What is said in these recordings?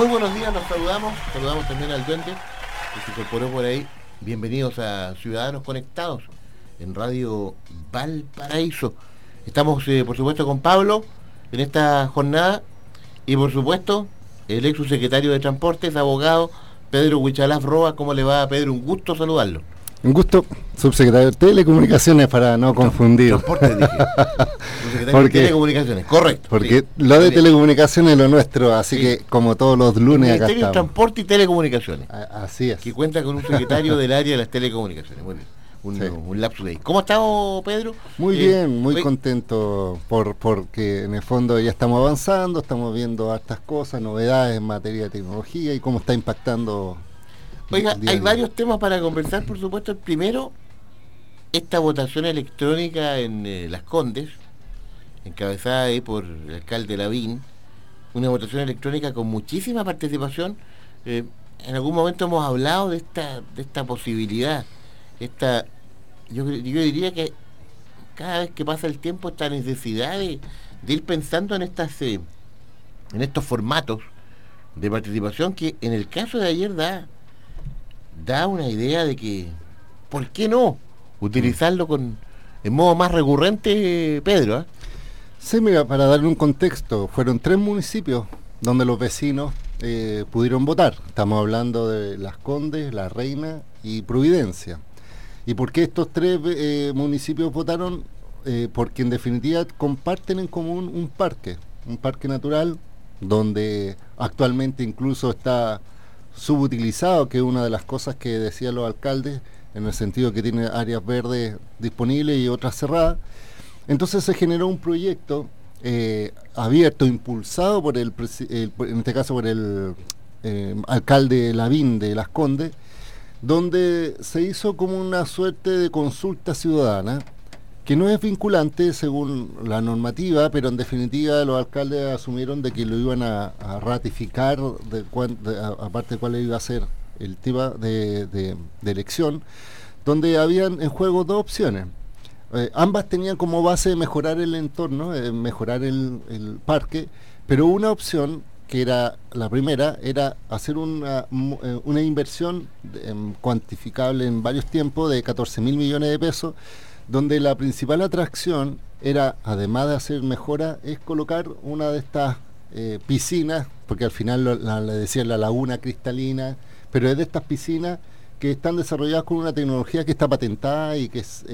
Muy buenos días, nos saludamos, saludamos también al duende que se incorporó por ahí. Bienvenidos a Ciudadanos Conectados en Radio Valparaíso. Estamos, eh, por supuesto, con Pablo en esta jornada y, por supuesto, el ex subsecretario de Transportes, abogado Pedro Huichalaf Roa. ¿Cómo le va, Pedro? Un gusto saludarlo. Un gusto, subsecretario de Telecomunicaciones, para no confundir. Transportes, dije. Subsecretario de Telecomunicaciones, correcto. Porque sí. lo de telecomunicaciones es lo nuestro, así Sí. que como todos los lunes acá Ministerio de estamos. Transporte y Telecomunicaciones. A- Así es. que cuenta con un secretario del área de las telecomunicaciones. Muy bien. Un, Sí. un lapsus de ahí. ¿Cómo ha estado, Pedro? Muy Eh, bien, muy contento por porque en el fondo ya estamos avanzando, estamos viendo hartas cosas, novedades en materia de tecnología y cómo está impactando. Oiga, hay varios temas para conversar, por supuesto. El primero, esta votación electrónica en eh, Las Condes, encabezada ahí por el alcalde Lavín, una votación electrónica con muchísima participación. Eh, en algún momento hemos hablado de esta, de esta posibilidad, esta, yo, diría que cada vez que pasa el tiempo esta necesidad de, de ir pensando en estas eh, en estos formatos de participación que en el caso de ayer da da una idea de que ¿por qué no utilizarlo con en modo más recurrente Pedro ah? Sí, mira, para darle un contexto, fueron tres municipios donde los vecinos eh, pudieron votar. Estamos hablando de Las Condes, La Reina y Providencia. ¿Y por qué estos tres eh, municipios votaron? Eh, porque en definitiva comparten en común un parque, un parque natural donde actualmente incluso está subutilizado, que es una de las cosas que decían los alcaldes, en el sentido que tiene áreas verdes disponibles y otras cerradas. Entonces se generó un proyecto eh, abierto, impulsado por el, en este caso por el eh, alcalde Lavín de Las Condes, donde se hizo como una suerte de consulta ciudadana, que no es vinculante según la normativa, pero en definitiva los alcaldes asumieron de que lo iban a, ratificar, a- aparte de cuál iba a ser el tema de, elección, donde habían en juego dos opciones. Eh, ambas tenían como base mejorar el entorno, eh, mejorar el, parque, pero una opción que era la primera era hacer una, eh, una inversión em, cuantificable en varios tiempos de 14 mil millones de pesos, donde la principal atracción era, además de hacer mejora, es colocar una de estas eh, piscinas, porque al final lo- la- le decían la laguna cristalina, pero es de estas piscinas que están desarrolladas con una tecnología que está patentada y que es,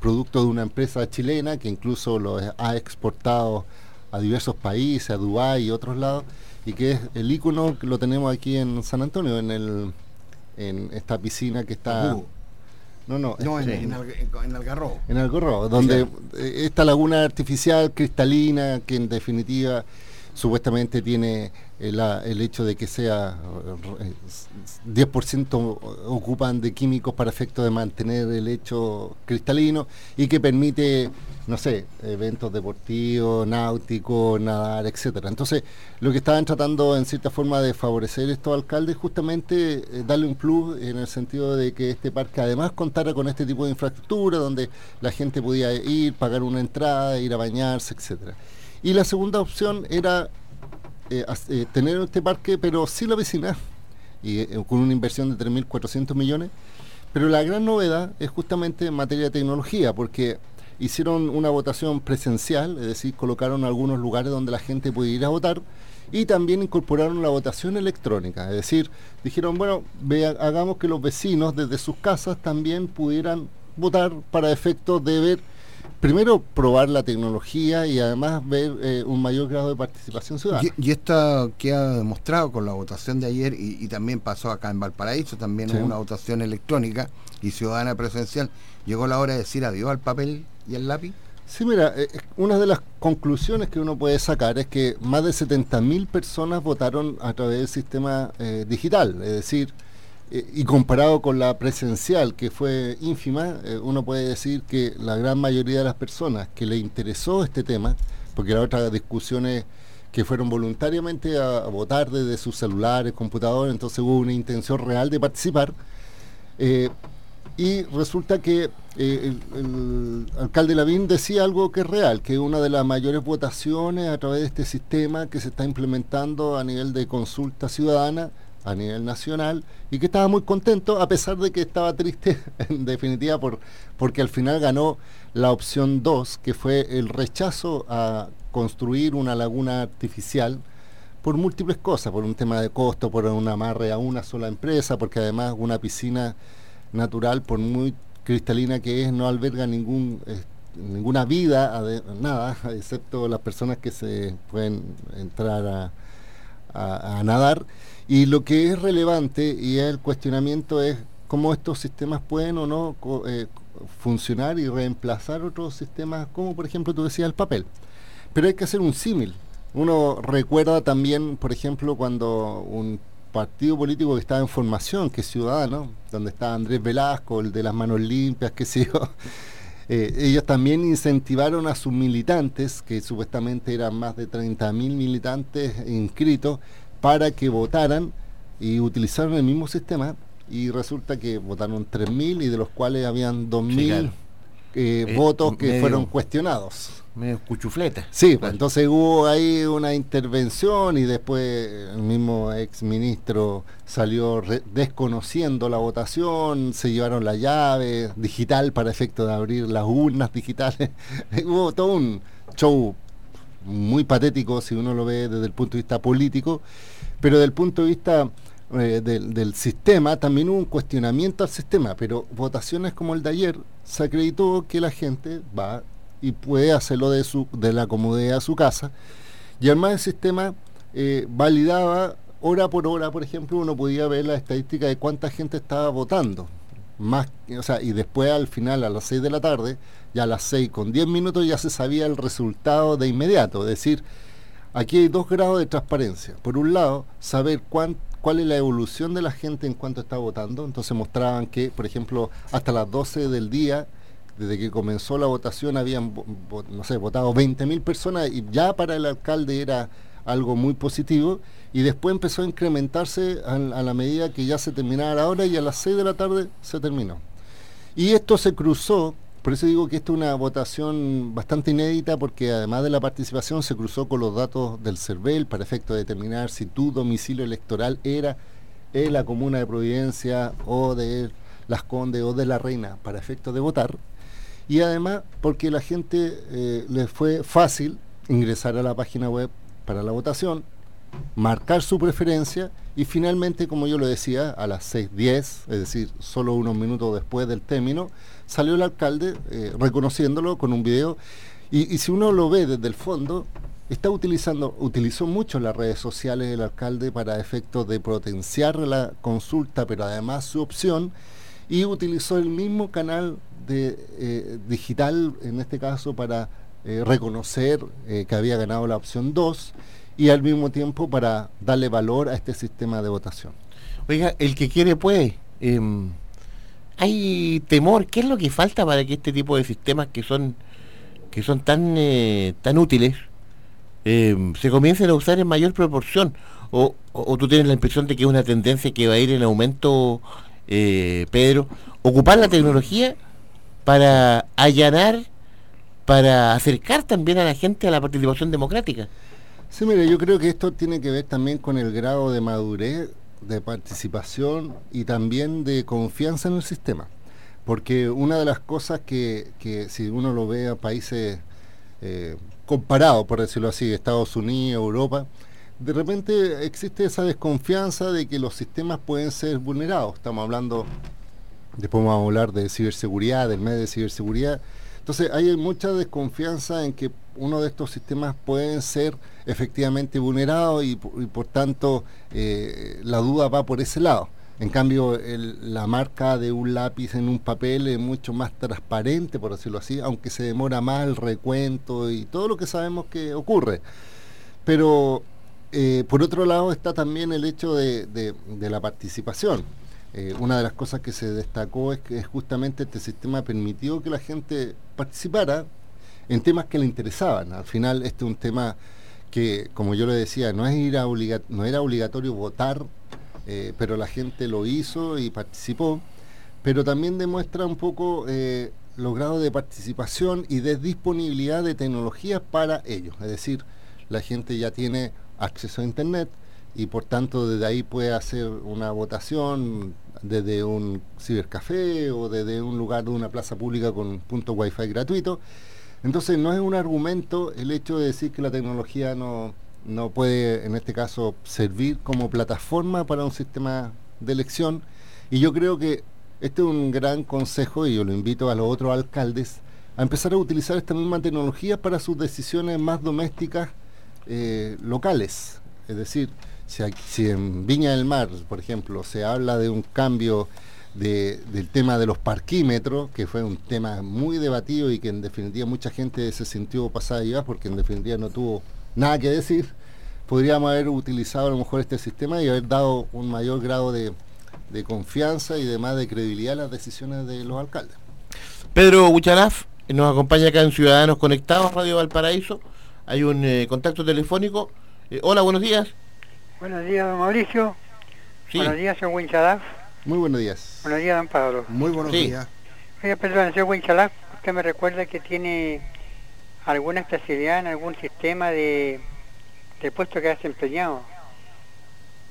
producto de una empresa chilena que incluso lo ha exportado a diversos países, a Dubái y otros lados, y que es el icono que lo tenemos aquí en San Antonio, en el en esta piscina que está... No, no, No, en, este, en, en- Algarrobo. en Algorro, donde eh, esta laguna artificial cristalina que en definitiva supuestamente tiene eh, la- el hecho de que sea eh, s- 10% ocupan de químicos para efecto de mantener el hecho cristalino y que permite, no sé, eventos deportivos, náuticos, nadar, etcétera. Entonces, lo que estaban tratando en cierta forma de favorecer estos alcaldes justamente eh, darle un plus en el sentido de que este parque además contara con este tipo de infraestructura donde la gente podía ir, pagar una entrada, ir a bañarse, etcétera. Y la segunda opción era eh, eh, tener este parque pero sin la piscina y eh, con una inversión de 3.400 millones. Pero la gran novedad es justamente en materia de tecnología, porque hicieron una votación presencial, es decir, colocaron algunos lugares donde la gente puede ir a votar y también incorporaron la votación electrónica, es decir, dijeron, bueno, vea- hagamos que los vecinos desde sus casas también pudieran votar para efectos de ver, primero probar la tecnología y además ver eh, un mayor grado de participación ciudadana. Y, y esto queda demostrado con la votación de ayer y, y también pasó acá en Valparaíso, también Sí. hubo una votación electrónica y ciudadana presencial. Llegó la hora de decir adiós al papel y al lápiz. Sí, mira, eh, una de las conclusiones que uno puede sacar es que más de 70.000 personas votaron a través del sistema eh, digital, es decir, eh, y comparado con la presencial, que fue ínfima, uno puede decir que la gran mayoría de las personas que le interesó este tema, porque la otra discusiones que fueron voluntariamente a, votar desde sus celulares, computadores, entonces hubo una intención real de participar, y resulta que eh, el, alcalde Lavín decía algo que es real, que una de las mayores votaciones a través de este sistema que se está implementando a nivel de consulta ciudadana, a nivel nacional, y que estaba muy contento, a pesar de que estaba triste, en definitiva, por, porque al final ganó la opción 2, que fue el rechazo a construir una laguna artificial por múltiples cosas, por un tema de costo, por un amarre a una sola empresa, porque además una piscina natural, por muy cristalina que es, no alberga ningún eh, ninguna vida, nada, excepto las personas que se pueden entrar a, nadar. Y lo que es relevante y el cuestionamiento es cómo estos sistemas pueden o no eh, funcionar y reemplazar otros sistemas, como por ejemplo tú decías el papel. Pero hay que hacer un símil. Uno recuerda también, por ejemplo, cuando un partido político que estaba en formación, que es Ciudadano, donde está Andrés Velasco, el de las manos limpias, qué sé yo. Eh, ellos también incentivaron a sus militantes, que supuestamente eran más de 30.000 militantes inscritos, para que votaran y utilizaron el mismo sistema y resulta que votaron 3.000 y de los cuales habían 2.000 eh, votos que fueron cuestionados medio cuchufleta. Sí, pues, entonces hubo ahí una intervención y después el mismo ex ministro salió desconociendo la votación, se llevaron la llave digital para efecto de abrir las urnas digitales. hubo todo un show muy patético si uno lo ve desde el punto de vista político, pero desde el punto de vista eh, del, sistema también hubo un cuestionamiento al sistema, pero votaciones como el de ayer se acreditó que la gente va y puede hacerlo de, su, de la comodidad de su casa. Y además el sistema eh, validaba hora por hora, por ejemplo, uno podía ver la estadística de cuánta gente estaba votando. Más, o sea, y después al final, a las 6 de la tarde, ya a las 6 con 10 minutos ya se sabía el resultado de inmediato. Es decir, aquí hay dos grados de transparencia. Por un lado, saber cuál es la evolución de la gente en cuanto está votando. Entonces mostraban que, por ejemplo, hasta las 12 del día desde que comenzó la votación habían, no sé, votado 20.000 personas y ya para el alcalde era algo muy positivo y después empezó a incrementarse a, la medida que ya se terminaba la hora y a las 6 de la tarde se terminó. Y esto se cruzó, por eso digo que esta es una votación bastante inédita porque además de la participación se cruzó con los datos del CERVEL para efecto de determinar si tu domicilio electoral era en la comuna de Providencia o de Las Condes o de La Reina para efecto de votar y además porque la gente eh, les fue fácil ingresar a la página web para la votación, marcar su preferencia y finalmente, como yo lo decía, a las 6.10, es decir, solo unos minutos después del término, salió el alcalde eh, reconociéndolo con un video. Y, si uno lo ve desde el fondo, está utilizando, utilizó mucho las redes sociales el alcalde para efectos de potenciar la consulta, pero además su opción, y utilizó el mismo canal de, eh, digital, en este caso, para eh, reconocer eh, que había ganado la opción 2 y al mismo tiempo para darle valor a este sistema de votación. Oiga, el que quiere puede. Em, hay temor, ¿qué es lo que falta para que este tipo de sistemas que son que son tan tan útiles em, se comiencen a usar en mayor proporción? O, o, tú tienes la impresión de que es una tendencia que va a ir en aumento, Pedro? Ocupar la tecnología para allanar, para acercar también a la gente a la participación democrática. Sí, mire, yo creo que esto tiene que ver también con el grado de madurez, de participación y también de confianza en el sistema. Porque una de las cosas que, que si uno lo ve a países eh, comparados, por decirlo así, Estados Unidos, Europa, de repente existe esa desconfianza de que los sistemas pueden ser vulnerados. Estamos hablando Después vamos a hablar de ciberseguridad, del medio de ciberseguridad. Entonces hay mucha desconfianza en que uno de estos sistemas pueden ser efectivamente vulnerados y, por tanto eh, la duda va por ese lado. En cambio, la marca de un lápiz en un papel es mucho más transparente, por decirlo así, aunque se demora más el recuento y todo lo que sabemos que ocurre. Pero eh, por otro lado está también el hecho de, la participación. Eh, una de las cosas que se destacó es que justamente este sistema permitió que la gente participara en temas que le interesaban. Al final este es un tema que, como yo le decía, no, es ir no era obligatorio votar eh, pero la gente lo hizo y participó, pero también demuestra un poco eh, los grados de participación y de disponibilidad de tecnologías para ellos. Es decir, la gente ya tiene acceso a Internet y por tanto desde ahí puede hacer una votación desde un cibercafé o desde un lugar de una plaza pública con punto wifi gratuito. Entonces no es un argumento el hecho de decir que la tecnología no, no puede, en este caso, servir como plataforma para un sistema de elección. Y yo creo que este es un gran consejo y yo lo invito a los otros alcaldes a empezar a utilizar esta misma tecnología para sus decisiones más domésticas eh, locales. Es decir, si, en Viña del Mar, por ejemplo, se habla de un cambio del tema de los parquímetros, que fue un tema muy debatido y que en definitiva mucha gente se sintió pasada y porque en definitiva no tuvo nada que decir, podríamos haber utilizado a lo mejor este sistema y haber dado un mayor grado de, confianza y de más de credibilidad a las decisiones de los alcaldes. Pedro Bucharaf nos acompaña acá en Ciudadanos Conectados, Radio Valparaíso. Hay un eh, contacto telefónico. Eh, hola, buenos días. Buenos días, don Mauricio. Buenos días, señor Winchalaf. Muy buenos días. Buenos días, don Pablo. Muy buenos días. Oiga, perdón, señor Winchalaf, usted me recuerda que tiene alguna especialidad en algún sistema de, puesto que has desempeñado.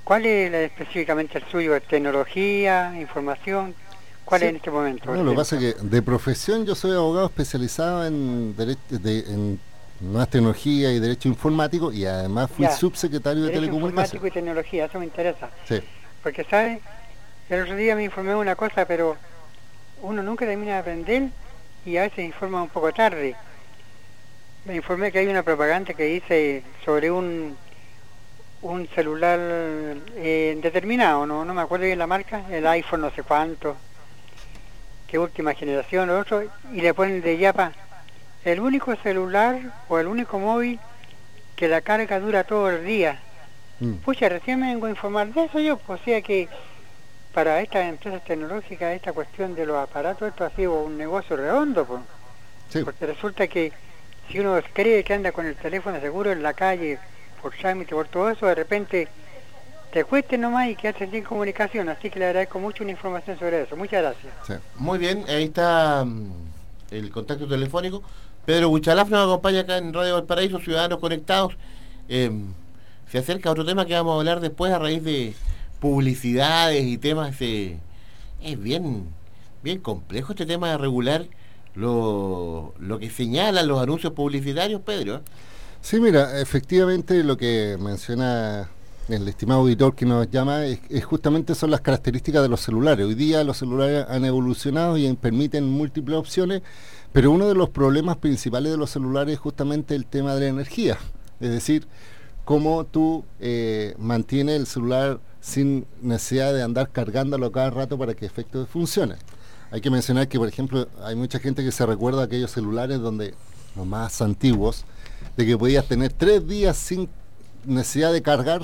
¿Cuál es específicamente el suyo? ¿Tecnología, información? ¿Cuál es en este momento? No, lo que pasa es que de profesión yo soy abogado especializado en, derecho, de, en nuevas tecnologías y derecho informático y además fui subsecretario de telecomunicaciones. informático y tecnología, eso me interesa. Sí. Porque, ¿sabes? El otro día me informé de una cosa, pero uno nunca termina de aprender y a veces informa un poco tarde. Me informé que hay una propaganda que dice sobre un un celular eh, determinado, no, no me acuerdo bien la marca, el iPhone no sé cuánto, que última generación o otro, y le ponen de yapa el único celular o el único móvil que la carga dura todo el día. Mm. Pucha, recién me vengo a informar de eso yo, pues, o sea que para estas empresas tecnológicas esta cuestión de los aparatos, esto ha sido un negocio redondo, pues. porque resulta que si uno cree que anda con el teléfono seguro en la calle, por trámite, por todo eso, de repente te cueste nomás y quedaste sin comunicación. Así que le agradezco mucho una información sobre eso. Muchas gracias. Muy bien, ahí está mm, el contacto telefónico. Pedro Buchalaf nos acompaña acá en Radio Valparaíso, Ciudadanos Conectados. Em, se acerca otro tema que vamos a hablar después a raíz de publicidades y temas. es bien, bien complejo este tema de regular lo, lo que señalan los anuncios publicitarios, Pedro. Sí, mira, efectivamente lo que menciona el estimado auditor que nos llama es, justamente son las características de los celulares. Hoy día los celulares han evolucionado y permiten múltiples opciones, pero uno de los problemas principales de los celulares es justamente el tema de la energía. Es decir, cómo tú eh, mantienes el celular sin necesidad de andar cargándolo cada rato para que efecto funcione. Hay que mencionar que, por ejemplo, hay mucha gente que se recuerda aquellos celulares donde, los más antiguos, de que podías tener tres días sin necesidad de cargar,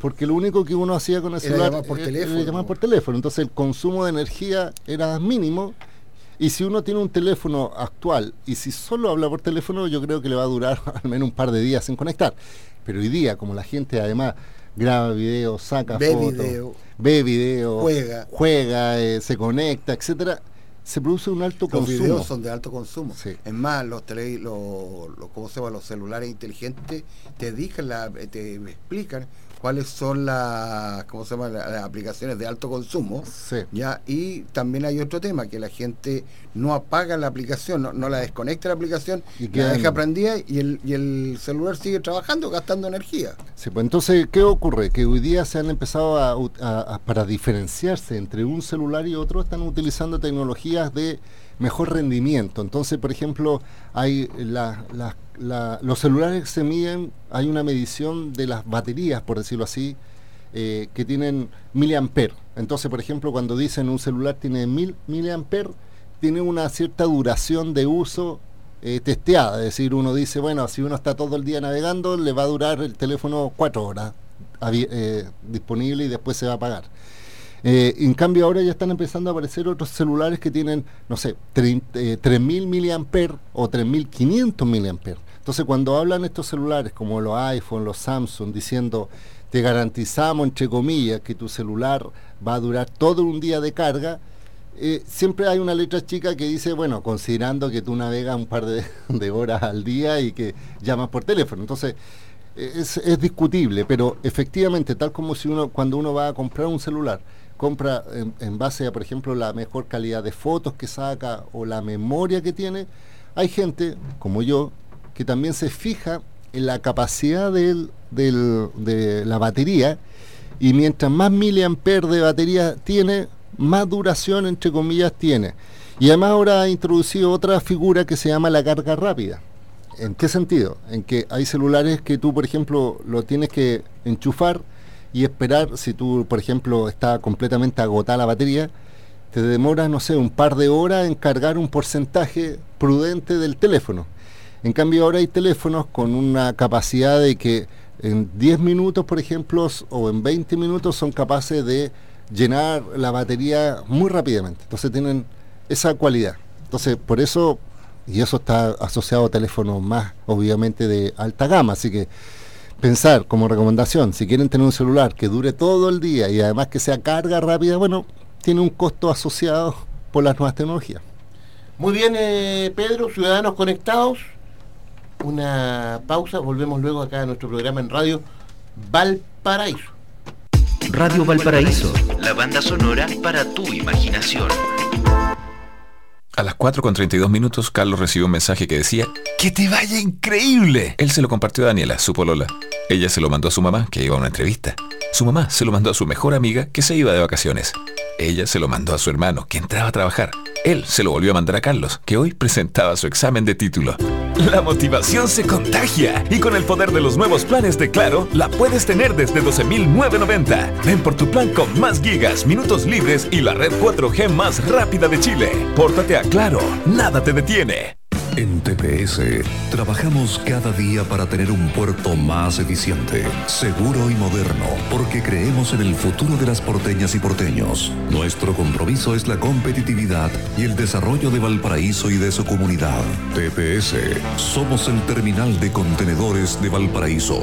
porque lo único que uno hacía con el celular era por, teléfono. llamar por teléfono. Entonces el consumo de energía era mínimo. Y si uno tiene un teléfono actual y si solo habla por teléfono, yo creo que le va a durar al menos un par de días sin conectar. Pero hoy día, como la gente además graba video, saca fotos, ve video, juega, juega eh, se conecta, etcétera, se produce un alto consumo. Los videos son de alto consumo. Es más, los, tele, los, los, se llama? los celulares inteligentes te, digan la, te explican cuáles son las, ¿cómo se llama? las aplicaciones de alto consumo. ¿ya? Y también hay otro tema, que la gente no apaga la aplicación, no, la desconecta la aplicación, y la deja prendida y el, y el celular sigue trabajando, gastando energía. Sí, pues entonces, ¿qué ocurre? Que hoy día se han empezado a, para diferenciarse entre un celular y otro, están utilizando tecnologías de mejor rendimiento. Entonces, por ejemplo, hay las los celulares se miden, hay una medición de las baterías, por decirlo así, eh, que tienen miliamper. Entonces, por ejemplo, cuando dicen un celular tiene mil miliamper, tiene una cierta duración de uso eh, testeada. Es decir, uno dice, bueno, si uno está todo el día navegando, le va a durar el teléfono cuatro horas eh, disponible y después se va a apagar. Eh, en cambio ahora ya están empezando a aparecer otros celulares que tienen, no sé, 3.000 mAh o 3.500 mAh. Entonces cuando hablan estos celulares como los iPhone, los Samsung, diciendo te garantizamos, entre comillas, que tu celular va a durar todo un día de carga, eh, siempre hay una letra chica que dice, bueno, considerando que tú navegas un par de, horas al día y que llamas por teléfono. Entonces, es, discutible, pero efectivamente, tal como si uno, cuando uno va a comprar un celular, compra en, base a, por ejemplo, la mejor calidad de fotos que saca o la memoria que tiene, hay gente, como yo, que también se fija en la capacidad de la batería y mientras más miliamperes de batería tiene, más duración, entre comillas, tiene. Y además ahora ha introducido otra figura que se llama la carga rápida. ¿En qué sentido? En que hay celulares que tú, por ejemplo, lo tienes que enchufar y esperar, si tú, por ejemplo, está completamente agotada la batería, te demora, no sé, un par de horas en cargar un porcentaje prudente del teléfono. En cambio ahora hay teléfonos con una capacidad de que en 10 minutos, por ejemplo, o en 20 minutos son capaces de llenar la batería muy rápidamente. Entonces tienen esa cualidad. Entonces, por eso, y eso está asociado a teléfonos más, obviamente, de alta gama. Así que pensar como recomendación, si quieren tener un celular que dure todo el día y además que sea carga rápida, bueno, tiene un costo asociado por las nuevas tecnologías. Muy bien, eh, Pedro, ciudadanos conectados. Una pausa, volvemos luego acá a nuestro programa en radio Valparaíso. Radio Valparaíso, la banda sonora para tu imaginación. A las 4 con 32 minutos, Carlos recibió un mensaje que decía ¡Que te vaya increíble! Él se lo compartió a Daniela, su polola. Ella se lo mandó a su mamá, que iba a una entrevista. Su mamá se lo mandó a su mejor amiga, que se iba de vacaciones. Ella se lo mandó a su hermano, que entraba a trabajar. Él se lo volvió a mandar a Carlos, que hoy presentaba su examen de título. La motivación se contagia y con el poder de los nuevos planes de Claro, la puedes tener desde 12.990. Ven por tu plan con más gigas, minutos libres y la red 4G más rápida de Chile. Pórtate a Claro, nada te detiene. En TPS trabajamos cada día para tener un puerto más eficiente, seguro y moderno, porque creemos en el futuro de las porteñas y porteños. Nuestro compromiso es la competitividad y el desarrollo de Valparaíso y de su comunidad. TPS, somos el terminal de contenedores de Valparaíso.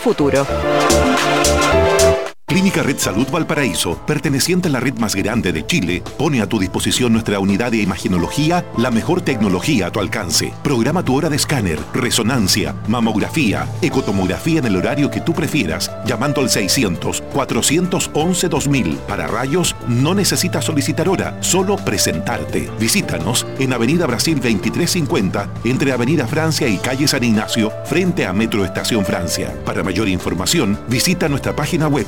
futuro. Clínica Red Salud Valparaíso, perteneciente a la red más grande de Chile, pone a tu disposición nuestra unidad de imagenología, la mejor tecnología a tu alcance. Programa tu hora de escáner, resonancia, mamografía, ecotomografía en el horario que tú prefieras, llamando al 600-411-2000. Para rayos, no necesitas solicitar hora, solo presentarte. Visítanos en Avenida Brasil 2350, entre Avenida Francia y Calle San Ignacio, frente a Metro Estación Francia. Para mayor información, visita nuestra página web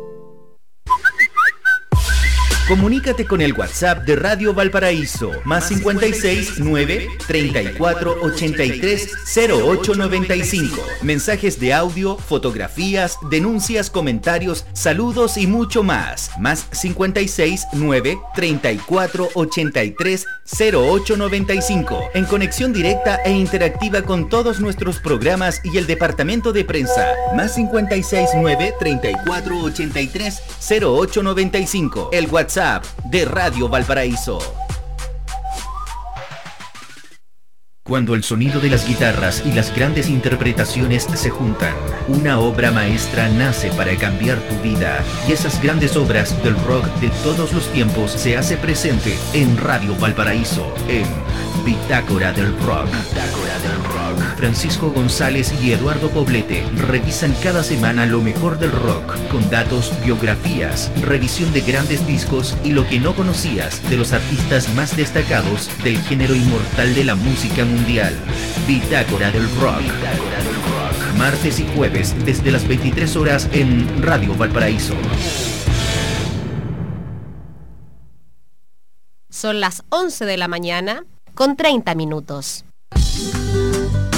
Comunícate con el WhatsApp de Radio Valparaíso, más 56 9 34 83 0895. Mensajes de audio, fotografías, denuncias, comentarios, saludos y mucho más. Más 56 9 34 83 0895. En conexión directa e interactiva con todos nuestros programas y el departamento de prensa. Más 56 9 34 83 0895. El WhatsApp de Radio Valparaíso. Cuando el sonido de las guitarras y las grandes interpretaciones se juntan, una obra maestra nace para cambiar tu vida y esas grandes obras del rock de todos los tiempos se hace presente en Radio Valparaíso, en Bitácora del Rock. Francisco González y Eduardo Poblete revisan cada semana lo mejor del rock, con datos, biografías, revisión de grandes discos y lo que no conocías de los artistas más destacados del género inmortal de la música mundial. Bitácora del Rock. Del Rock. Martes y jueves desde las 23 horas en Radio Valparaíso. Son las 11 de la mañana con 30 minutos.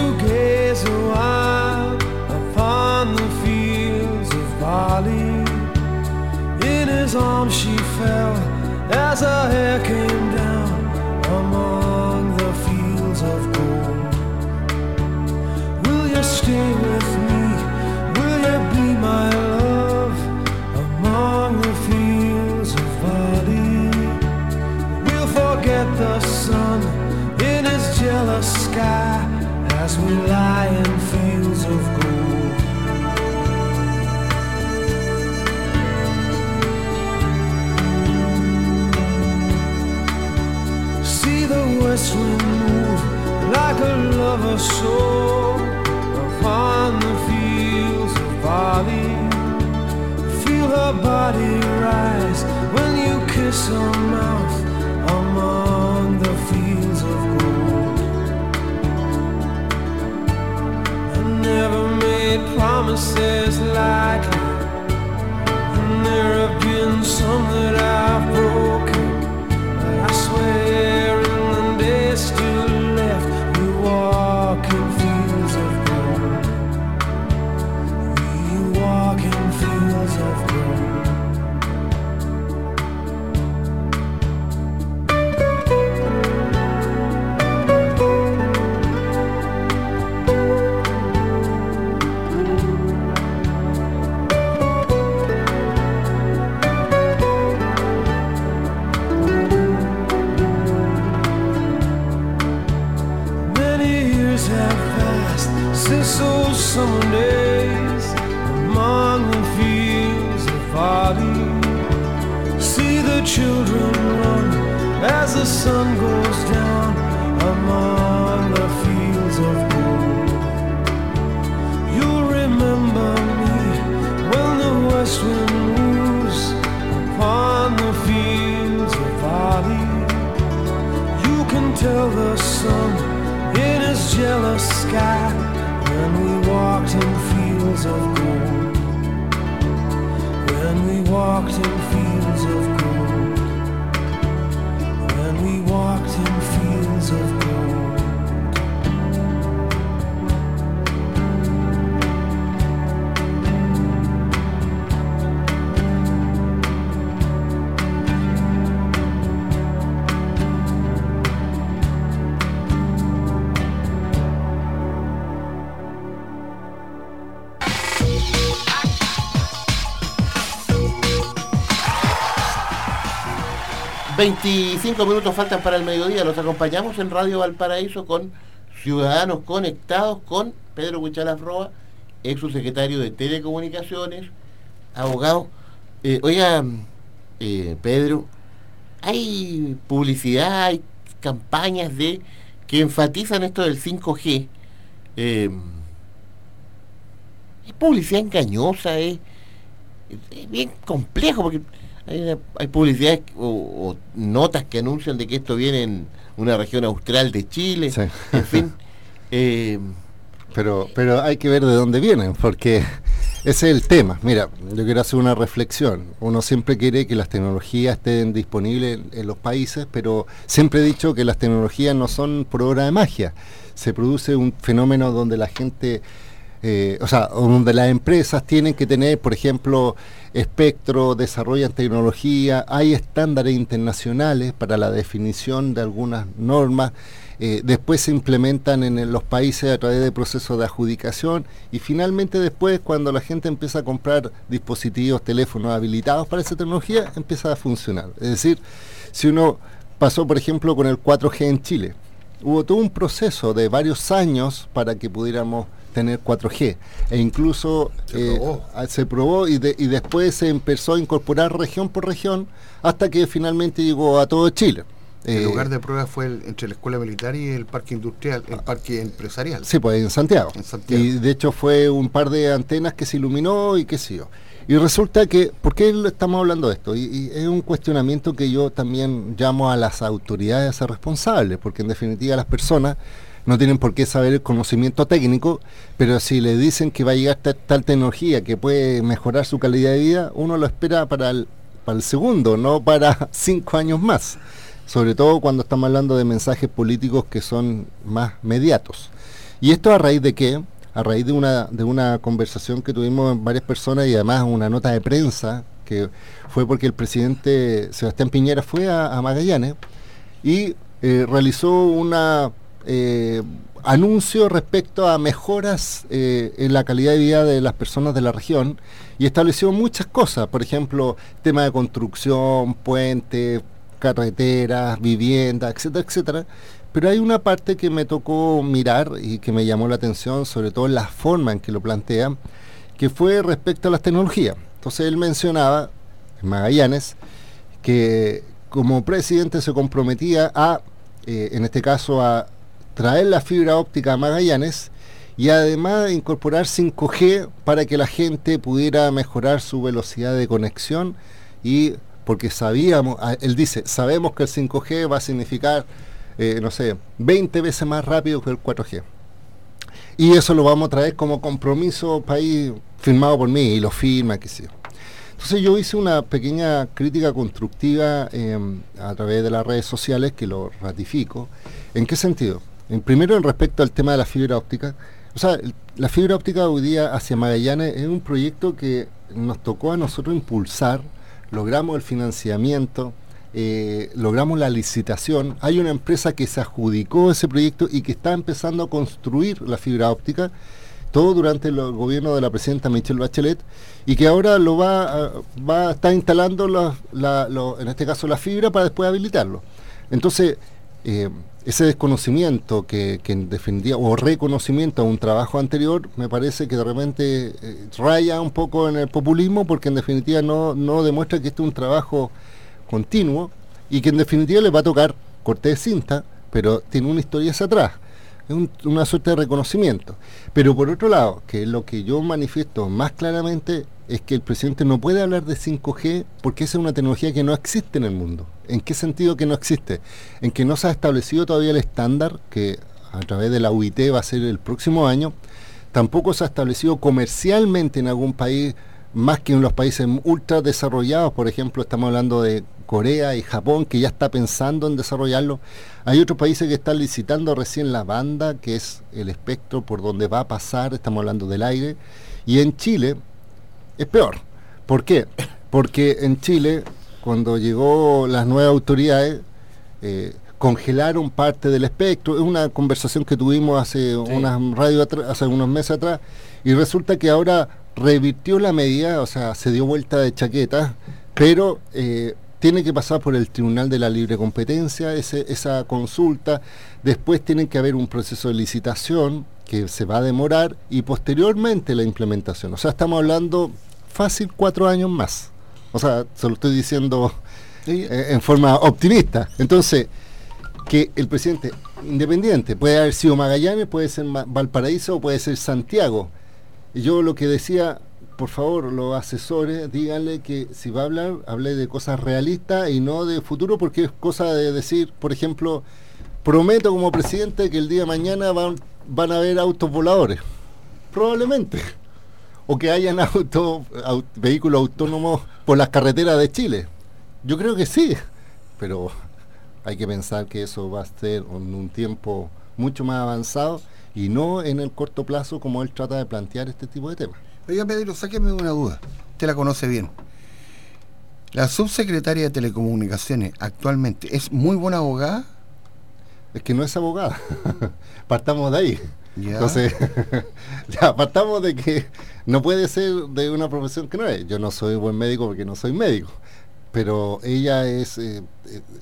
to gaze a while upon the fields of Bali. In his arms she fell as her hair came down among the fields of gold. Will you stay with me? Will you be my love among the fields of Bali? We'll forget the sun in his jealous sky we lie in fields of gold. See the whistling move like a lover's soul upon the fields of Feel her body rise when you kiss her mouth. promises like And there have been some that I've broken. 25 minutos faltan para el mediodía. Los acompañamos en Radio Valparaíso con Ciudadanos Conectados con Pedro Huichalas Roa, ex subsecretario de Telecomunicaciones, abogado. Eh, oiga, eh, Pedro, hay publicidad, hay campañas de que enfatizan esto del 5G. Eh, es publicidad engañosa, es, bien complejo porque hay, hay publicidades o, notas que anuncian de que esto viene en una región austral de Chile, en fin. Eh, pero, pero hay que ver de dónde vienen, porque ese es el tema. Mira, yo quiero hacer una reflexión. Uno siempre quiere que las tecnologías estén disponibles en, los países, pero siempre he dicho que las tecnologías no son por obra de magia. Se produce un fenómeno donde la gente, eh, o sea, donde las empresas tienen que tener, por ejemplo, espectro, desarrollan tecnología, hay estándares internacionales para la definición de algunas normas eh, después se implementan en los países a través de procesos de adjudicación y finalmente después cuando la gente empieza a comprar dispositivos, teléfonos habilitados para esa tecnología, empieza a funcionar. Es decir, si uno pasó por ejemplo con el 4G en Chile, hubo todo un proceso de varios años para que pudiéramos tener 4G e incluso se eh, probó, y, y después se empezó a incorporar región por región hasta que finalmente llegó a todo Chile. El eh, lugar de prueba fue entre la escuela militar y el parque industrial, el parque empresarial. Sí, pues en Santiago. Y de hecho fue un par de antenas que se iluminó y qué sé yo. Y resulta que, ¿por qué estamos hablando de esto? Y, es un cuestionamiento que yo también llamo a las autoridades a ser responsables, porque en definitiva las personas no tienen por qué saber el conocimiento técnico, pero si le dicen que va a llegar tal, tecnología que puede mejorar su calidad de vida, uno lo espera para para el segundo, no para cinco años más sobre todo cuando estamos hablando de mensajes políticos que son más mediatos. ¿Y esto a raíz de qué? A raíz de una, de una conversación que tuvimos varias personas y además una nota de prensa que fue porque el presidente Sebastián Piñera fue a, Magallanes y eh, realizó un eh, anuncio respecto a mejoras eh, en la calidad de vida de las personas de la región y estableció muchas cosas, por ejemplo, tema de construcción, puentes, carreteras, viviendas, etcétera, etcétera. Pero hay una parte que me tocó mirar y que me llamó la atención, sobre todo la forma en que lo plantea, que fue respecto a las tecnologías. Entonces él mencionaba, en Magallanes, que como presidente se comprometía a, eh, en este caso, a traer la fibra óptica a Magallanes y además incorporar 5G para que la gente pudiera mejorar su velocidad de conexión y porque sabíamos, ah, él dice, sabemos que el 5G va a significar, eh, no sé, 20 veces más rápido que el 4G. Y eso lo vamos a traer como compromiso país firmado por mí y lo firma, qué sé. Entonces yo hice una pequeña crítica constructiva em, a través de las redes sociales que lo ratifico. ¿En qué sentido? En primero, en respecto al tema de la fibra óptica. O sea, la fibra óptica hoy día hacia Magallanes es un proyecto que nos tocó a nosotros impulsar logramos el financiamiento, eh, logramos la licitación. Hay una empresa que se adjudicó ese proyecto y que está empezando a construir la fibra óptica, todo durante el gobierno de la presidenta Michelle Bachelet, y que ahora lo va, va a instalando, en este caso la fibra, para después habilitarlo. Entonces, eh, ese desconocimiento que, que, defendía o reconocimiento a un trabajo anterior me parece que de repente eh, raya un poco en el populismo porque en definitiva no, no demuestra que este es un trabajo continuo y que en definitiva le va a tocar corte de cinta pero tiene una historia hacia atrás es una suerte de reconocimiento pero por otro lado que lo que yo manifiesto más claramente es que el presidente no puede hablar de 5G porque esa es una tecnología que no existe en el mundo. ¿En qué sentido que no existe? En que no se ha establecido todavía el estándar, que a través de la UIT va a ser el próximo año, tampoco se ha establecido comercialmente en algún país, más que en los países ultra desarrollados, por ejemplo, estamos hablando de Corea y Japón, que ya está pensando en desarrollarlo. Hay otros países que están licitando recién la banda, que es el espectro por donde va a pasar, estamos hablando del aire. Y en Chile, es peor. ¿Por qué? Porque en Chile, cuando llegó las nuevas autoridades, eh, congelaron parte del espectro. Es una conversación que tuvimos hace, unas radio hace unos meses atrás y resulta que ahora revirtió la medida, o sea, se dio vuelta de chaqueta, pero eh, tiene que pasar por el Tribunal de la Libre Competencia, esa consulta, después tiene que haber un proceso de licitación que se va a demorar y posteriormente la implementación. O sea, estamos hablando fácil cuatro años más. O sea, se lo estoy diciendo eh, en forma optimista. Entonces, que el presidente independiente puede haber sido Magallanes, puede ser Valparaíso o puede ser Santiago. Yo lo que decía, por favor, los asesores, díganle que si va a hablar, hable de cosas realistas y no de futuro, porque es cosa de decir, por ejemplo, prometo como presidente que el día de mañana van, van a haber autos voladores. Probablemente. O que hayan vehículos autónomos por las carreteras de Chile. Yo creo que sí, pero hay que pensar que eso va a ser en un tiempo mucho más avanzado y no en el corto plazo como él trata de plantear este tipo de temas. Oiga, Pedro, sáqueme una duda. Usted la conoce bien. La subsecretaria de Telecomunicaciones actualmente es muy buena abogada. Es que no es abogada. Partamos de ahí. Entonces, ya, partamos de que no puede ser de una profesión que no es. Yo no soy buen médico porque no soy médico pero ella es, eh,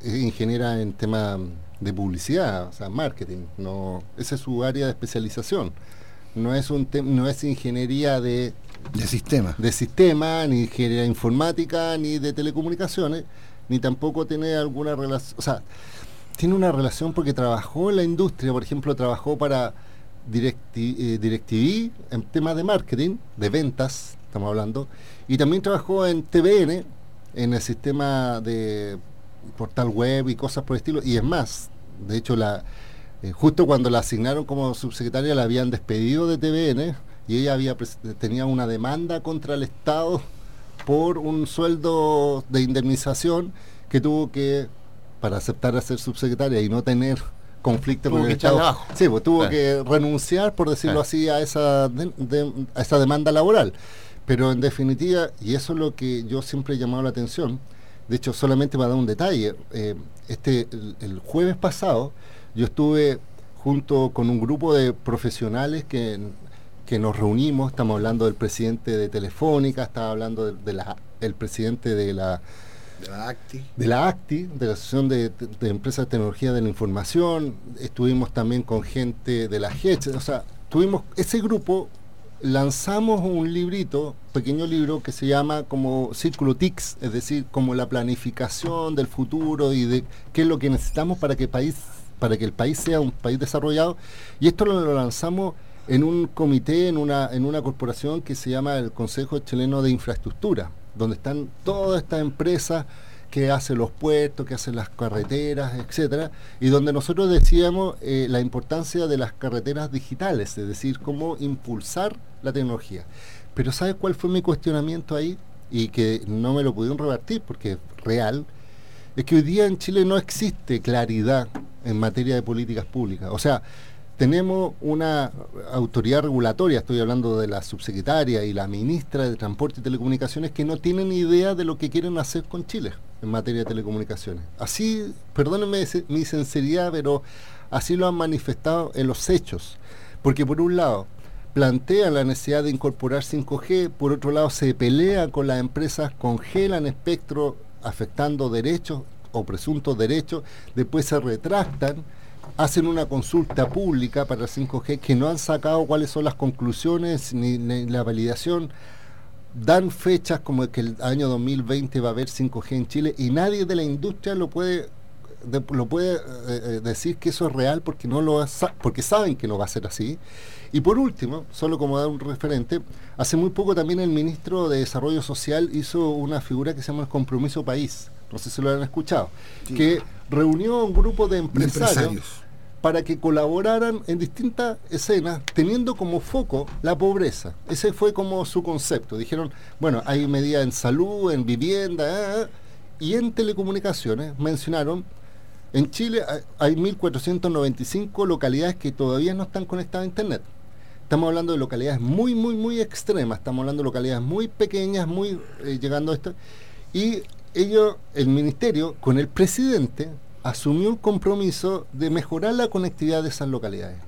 ingeniera en tema de publicidad, o sea, marketing, no, esa es su área de especialización. No es un no es ingeniería de de sistema, de sistema, ni ingeniería informática, ni de telecomunicaciones, ni tampoco tiene alguna relación, o sea, tiene una relación porque trabajó en la industria, por ejemplo, trabajó para eh, DirecTV en temas de marketing, de ventas, estamos hablando, y también trabajó en TVN en el sistema de portal web y cosas por el estilo. Y es más, de hecho, la eh, justo cuando la asignaron como subsecretaria la habían despedido de TVN y ella había tenía una demanda contra el Estado por un sueldo de indemnización que tuvo que, para aceptar a ser subsecretaria y no tener conflicto con el Estado, sí, pues tuvo que renunciar, por decirlo así, a esa, a esa demanda laboral. Pero en definitiva, y eso es lo que yo siempre he llamado la atención, de hecho solamente para dar un detalle, eh, este, el, jueves pasado yo estuve junto con un grupo de profesionales que, nos reunimos, estamos hablando del presidente de Telefónica, estaba hablando del de, presidente de la de la ACTI. De la ACTI, de la Asociación de, Empresas de Tecnología de la Información. Estuvimos también con gente de la GECH. O sea, tuvimos ese grupo lanzamos un librito, pequeño libro que se llama como Círculo TICS, es decir, como la planificación del futuro y de qué es lo que necesitamos para que el país, para que el país sea un país desarrollado. Y esto lo, lanzamos en un comité, en una, en una corporación que se llama el Consejo Chileno de Infraestructura, donde están todas estas empresas que hacen los puertos, que hacen las carreteras, etcétera, y donde nosotros decíamos eh, la importancia de las carreteras digitales, es decir, cómo impulsar la tecnología. Pero ¿sabes cuál fue mi cuestionamiento ahí? Y que no me lo pudieron revertir porque es real, es que hoy día en Chile no existe claridad en materia de políticas públicas. O sea, tenemos una autoridad regulatoria, estoy hablando de la subsecretaria y la ministra de Transporte y Telecomunicaciones, que no tienen idea de lo que quieren hacer con Chile en materia de telecomunicaciones. Así, perdónenme mi sinceridad, pero así lo han manifestado en los hechos. Porque por un lado, plantean la necesidad de incorporar 5G, por otro lado se pelea con las empresas, congelan espectro afectando derechos o presuntos derechos, después se retractan hacen una consulta pública para 5G que no han sacado cuáles son las conclusiones ni, la validación. Dan fechas como que el año 2020 va a haber 5G en Chile y nadie de la industria lo puede lo puede eh, eh, decir que eso es real porque no lo porque saben que no va a ser así. Y por último, solo como dar un referente, hace muy poco también el ministro de Desarrollo Social hizo una figura que se llama el Compromiso País. No sé si lo han escuchado. Que reunió a un grupo de empresarios para que colaboraran en distintas escenas, teniendo como foco la pobreza. Ese fue como su concepto. Dijeron, bueno, hay medidas en salud, en vivienda, eh, eh, y en telecomunicaciones mencionaron, en Chile hay 1.495 localidades que todavía no están conectadas a Internet. Estamos hablando de localidades muy, muy, muy extremas, estamos hablando de localidades muy pequeñas, muy eh, llegando a esto. Y ellos, el ministerio, con el presidente, asumió un compromiso de mejorar la conectividad de esas localidades.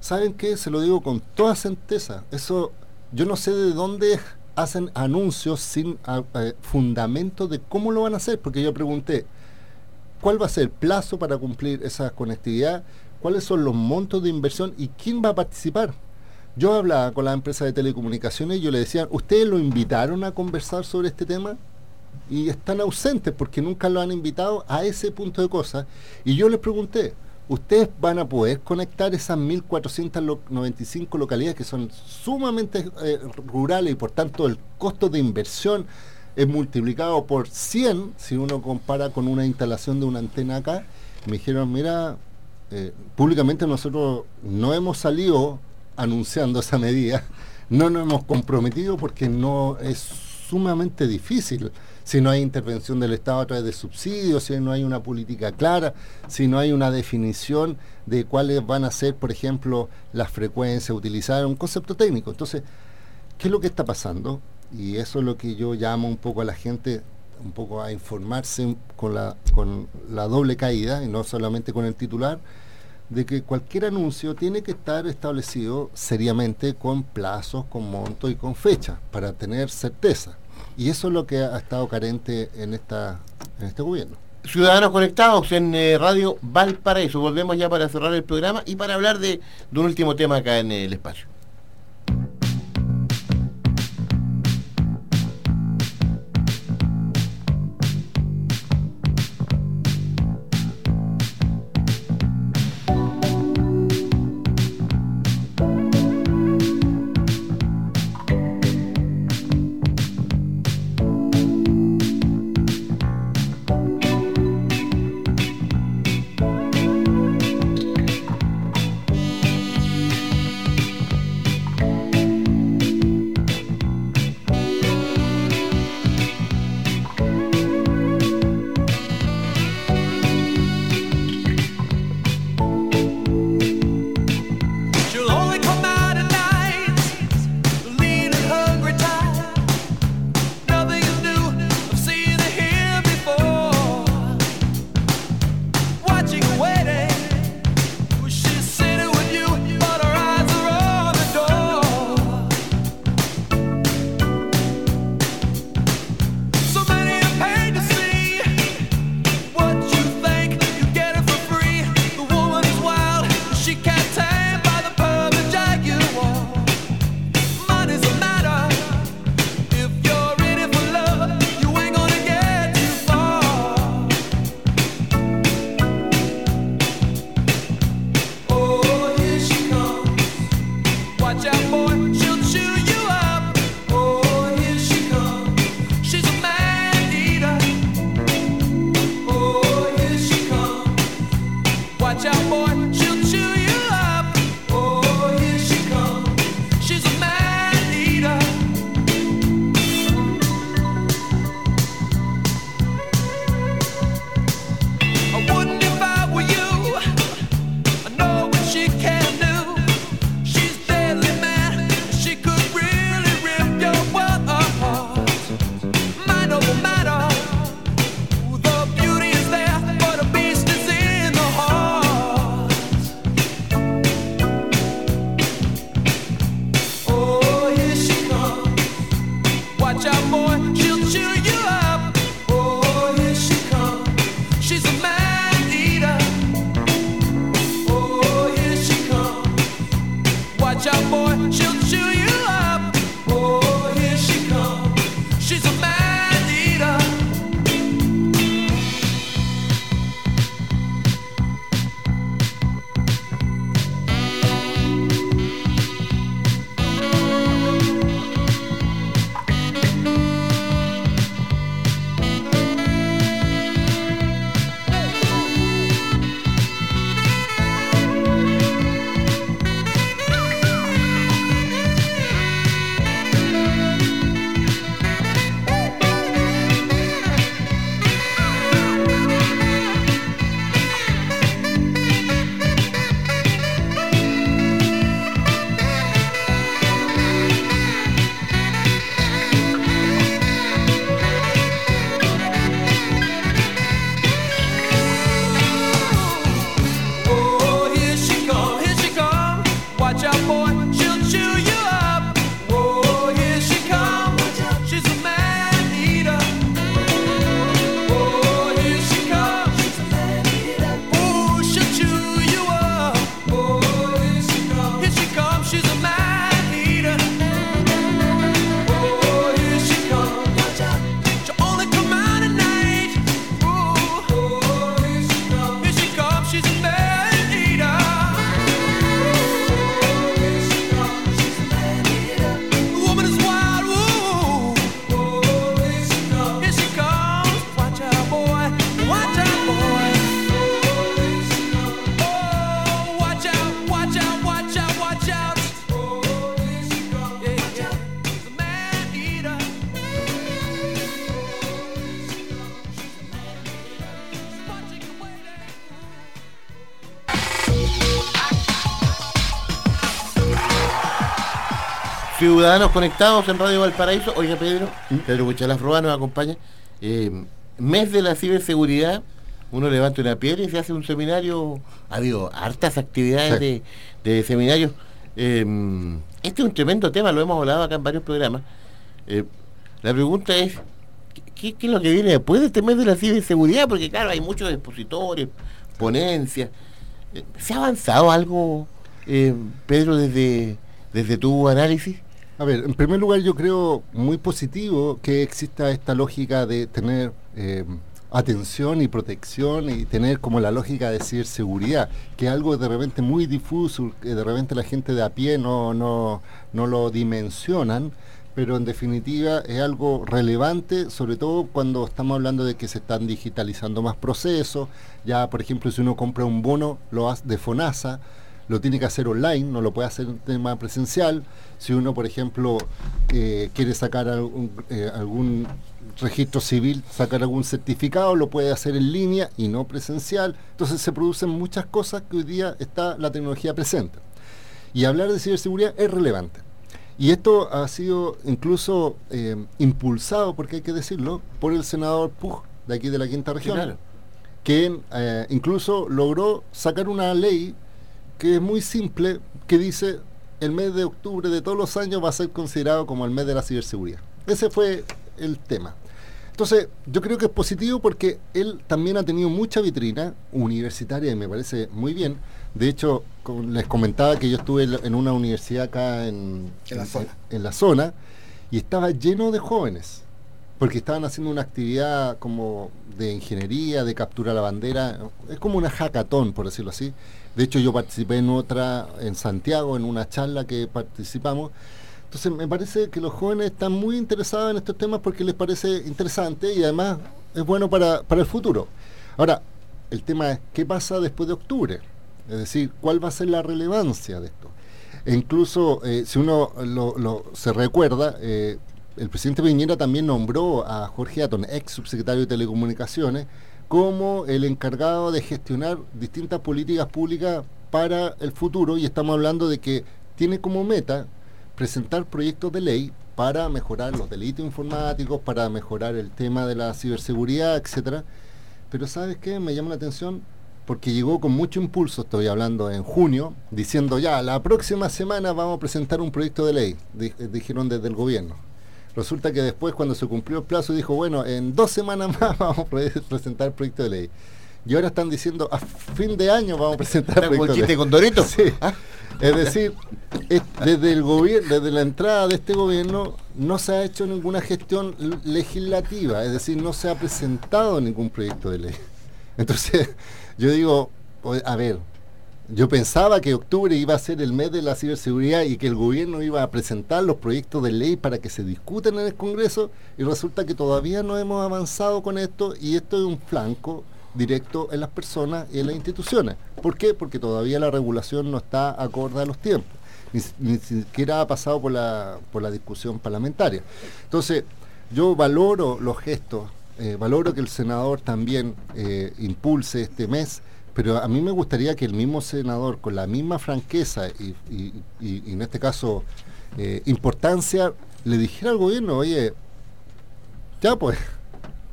¿Saben qué? Se lo digo con toda certeza. Eso, yo no sé de dónde hacen anuncios sin eh, fundamento de cómo lo van a hacer, porque yo pregunté, ¿cuál va a ser el plazo para cumplir esa conectividad? ¿Cuáles son los montos de inversión y quién va a participar? Yo hablaba con la empresa de telecomunicaciones y yo le decía, ¿ustedes lo invitaron a conversar sobre este tema? Y están ausentes porque nunca lo han invitado a ese punto de cosas. Y yo les pregunté, ustedes van a poder conectar esas 1.495 localidades que son sumamente eh, rurales y por tanto el costo de inversión es multiplicado por 100 si uno compara con una instalación de una antena acá. Me dijeron, mira, eh, públicamente nosotros no hemos salido anunciando esa medida, no nos hemos comprometido porque no es sumamente difícil si no hay intervención del Estado a través de subsidios, si no hay una política clara, si no hay una definición de cuáles van a ser, por ejemplo, las frecuencias utilizadas, un concepto técnico. Entonces, ¿qué es lo que está pasando? Y eso es lo que yo llamo un poco a la gente, un poco a informarse con la, con la doble caída, y no solamente con el titular, de que cualquier anuncio tiene que estar establecido seriamente con plazos, con monto y con fecha, para tener certeza. Y eso es lo que ha estado carente en, esta, en este gobierno. Ciudadanos conectados en eh, Radio Valparaíso. Volvemos ya para cerrar el programa y para hablar de un último tema acá en el espacio. Ciudadanos conectados en Radio Valparaíso. Oiga, Pedro, ¿Mm? Pedro Buchalas Roa nos acompaña. Eh, mes de la ciberseguridad, uno levanta una piedra y se hace un seminario. Ha habido hartas actividades de, seminarios. Eh, este es un tremendo tema, lo hemos hablado acá en varios programas. Eh, la pregunta es, ¿qué, es lo que viene después de este mes de la ciberseguridad? Porque claro, hay muchos expositores, ponencias. ¿Se ha avanzado algo, Pedro, desde, desde tu análisis? A ver, en primer lugar yo creo muy positivo que exista esta lógica de tener eh, atención y protección y tener como la lógica de ciberseguridad, que es algo de repente muy difuso, que de repente la gente de a pie no, no, no lo dimensionan, pero en definitiva es algo relevante, sobre todo cuando estamos hablando de que se están digitalizando más procesos, ya por ejemplo si uno compra un bono lo hace de FONASA, lo tiene que hacer online, no lo puede hacer en tema presencial. Si uno, por ejemplo, eh, quiere sacar eh, algún, registro civil, sacar algún certificado, lo puede hacer en línea y no presencial. Entonces se producen muchas cosas que hoy día está la tecnología presente. Y hablar de ciberseguridad es relevante. Y esto ha sido incluso eh, impulsado, porque hay que decirlo, por el senador Pug, de aquí de la quinta región, que incluso logró sacar una ley que es muy simple, que dice el mes de octubre de todos los años va a ser considerado como el mes de la ciberseguridad. Ese fue el tema. Entonces, yo creo que es positivo porque él también ha tenido mucha vitrina universitaria y me parece muy bien. De hecho, les comentaba que yo estuve en una universidad acá en, en la zona y estaba lleno de jóvenes porque estaban haciendo una actividad como de ingeniería, de captura la bandera, es como una hackathon, por decirlo así. De hecho, yo participé en otra en Santiago, en una charla que participamos. Entonces, me parece que los jóvenes están muy interesados en estos temas porque les parece interesante y además es bueno para, el futuro. Ahora, el tema es, ¿qué pasa después de octubre? Es decir, ¿cuál va a ser la relevancia de esto? E incluso, eh, si uno lo, se recuerda, eh, el presidente Piñera también nombró a Jorge Aton, ex subsecretario de Telecomunicaciones, como el encargado de gestionar distintas políticas públicas para el futuro y estamos hablando de que tiene como meta presentar proyectos de ley para mejorar los delitos informáticos, para mejorar el tema de la ciberseguridad, etcétera. Pero ¿sabes qué? Me llama la atención porque llegó con mucho impulso, estoy hablando en junio, diciendo ya, la próxima semana vamos a presentar un proyecto de ley, dijeron desde el gobierno. Resulta que después, cuando se cumplió el plazo, dijo, bueno, en dos semanas más vamos a presentar el proyecto de ley. Y ahora están diciendo, a fin de año vamos a presentar el proyecto de ley. con Dorito? Sí. Ah. Es decir, desde el gobierno, desde la entrada de este gobierno, no se ha hecho ninguna gestión legislativa, es decir, no se ha presentado ningún proyecto de ley. Entonces, yo digo, a ver, yo pensaba que octubre iba a ser el mes de la ciberseguridad y que el gobierno iba a presentar los proyectos de ley para que se discuten en el Congreso y resulta que todavía no hemos avanzado con esto y esto es un flanco directo en las personas y en las instituciones. ¿Por qué? Porque todavía la regulación no está acorde a los tiempos, ni, siquiera ha pasado por la, por la discusión parlamentaria. Entonces, yo valoro los gestos, eh, valoro que el senador también eh, impulse este mes pero a mí me gustaría que el mismo senador, con la misma franqueza y, en este caso eh, importancia, le dijera al gobierno, oye, ya pues,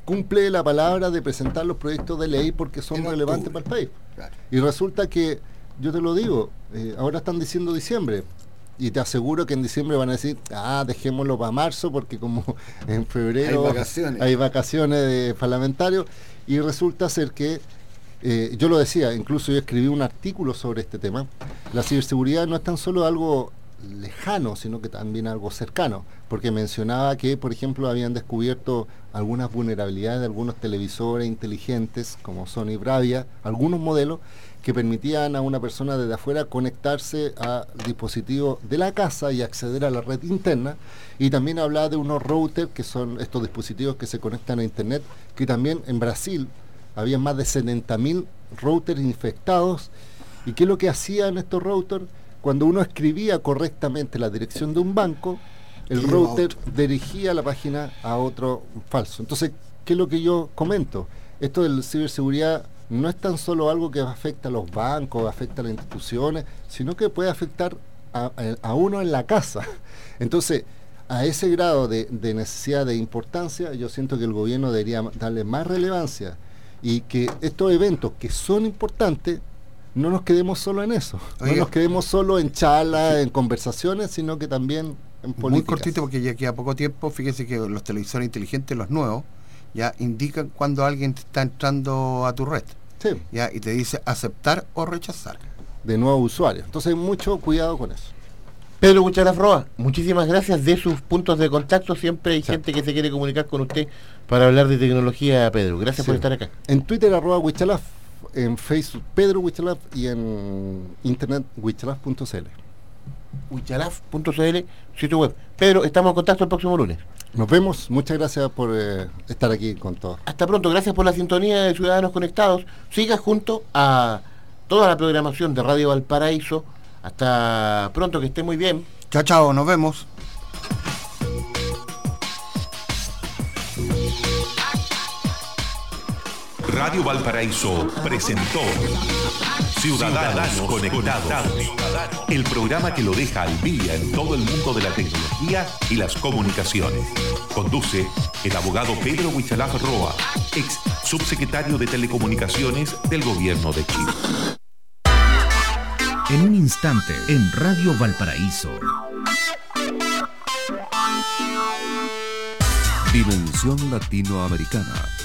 cumple la palabra de presentar los proyectos de ley porque son relevantes para el país. Y resulta que, yo te lo digo, eh, ahora están diciendo diciembre. Y te aseguro que en diciembre van a decir, ah, dejémoslo para marzo porque como en febrero hay vacaciones, hay vacaciones de parlamentarios. Y resulta ser que eh, yo lo decía, incluso yo escribí un artículo sobre este tema. La ciberseguridad no es tan solo algo lejano, sino que también algo cercano, porque mencionaba que, por ejemplo, habían descubierto algunas vulnerabilidades de algunos televisores inteligentes, como Sony Bravia, algunos modelos que permitían a una persona desde afuera conectarse a dispositivos de la casa y acceder a la red interna. Y también hablaba de unos routers, que son estos dispositivos que se conectan a Internet, que también en Brasil había más de 70.000 routers infectados. ¿Y qué es lo que hacían estos routers? Cuando uno escribía correctamente la dirección de un banco, el router dirigía la página a otro falso. Entonces, ¿qué es lo que yo comento? Esto de la ciberseguridad no es tan solo algo que afecta a los bancos, afecta a las instituciones, sino que puede afectar a, uno en la casa. Entonces, a ese grado de, necesidad de importancia, yo siento que el gobierno debería darle más relevancia y que estos eventos que son importantes, no nos quedemos solo en eso, no nos quedemos solo en charlas, en conversaciones, sino que también en políticas. Muy cortito porque ya queda poco tiempo, fíjese que los televisores inteligentes, los nuevos, ya indican cuando alguien está entrando a tu red. Sí. Ya, y te dice aceptar o rechazar. De nuevo usuario. Entonces, mucho cuidado con eso. Pedro Huichalaf Roa, muchísimas gracias de sus puntos de contacto. Siempre hay gente que se quiere comunicar con usted para hablar de tecnología, Pedro. Gracias por estar acá. En Twitter, arroba Huichalaf, en Facebook, Pedro Huichalaf y en internet, huichalaf.cl. Huichalaf.cl, sitio web. Pedro, estamos en contacto el próximo lunes. Nos vemos, muchas gracias por eh, estar aquí con todos. Hasta pronto, gracias por la sintonía de Ciudadanos Conectados. Siga junto a toda la programación de Radio Valparaíso hasta pronto, que esté muy bien. Chao, chao, nos vemos. Radio Valparaíso presentó Ciudadanos, Conectados, el programa que lo deja al día en todo el mundo de la tecnología y las comunicaciones. Conduce el abogado Pedro Huichalaf Roa, ex subsecretario de Telecomunicaciones del Gobierno de Chile en un instante en Radio Valparaíso. Dimensión Latinoamericana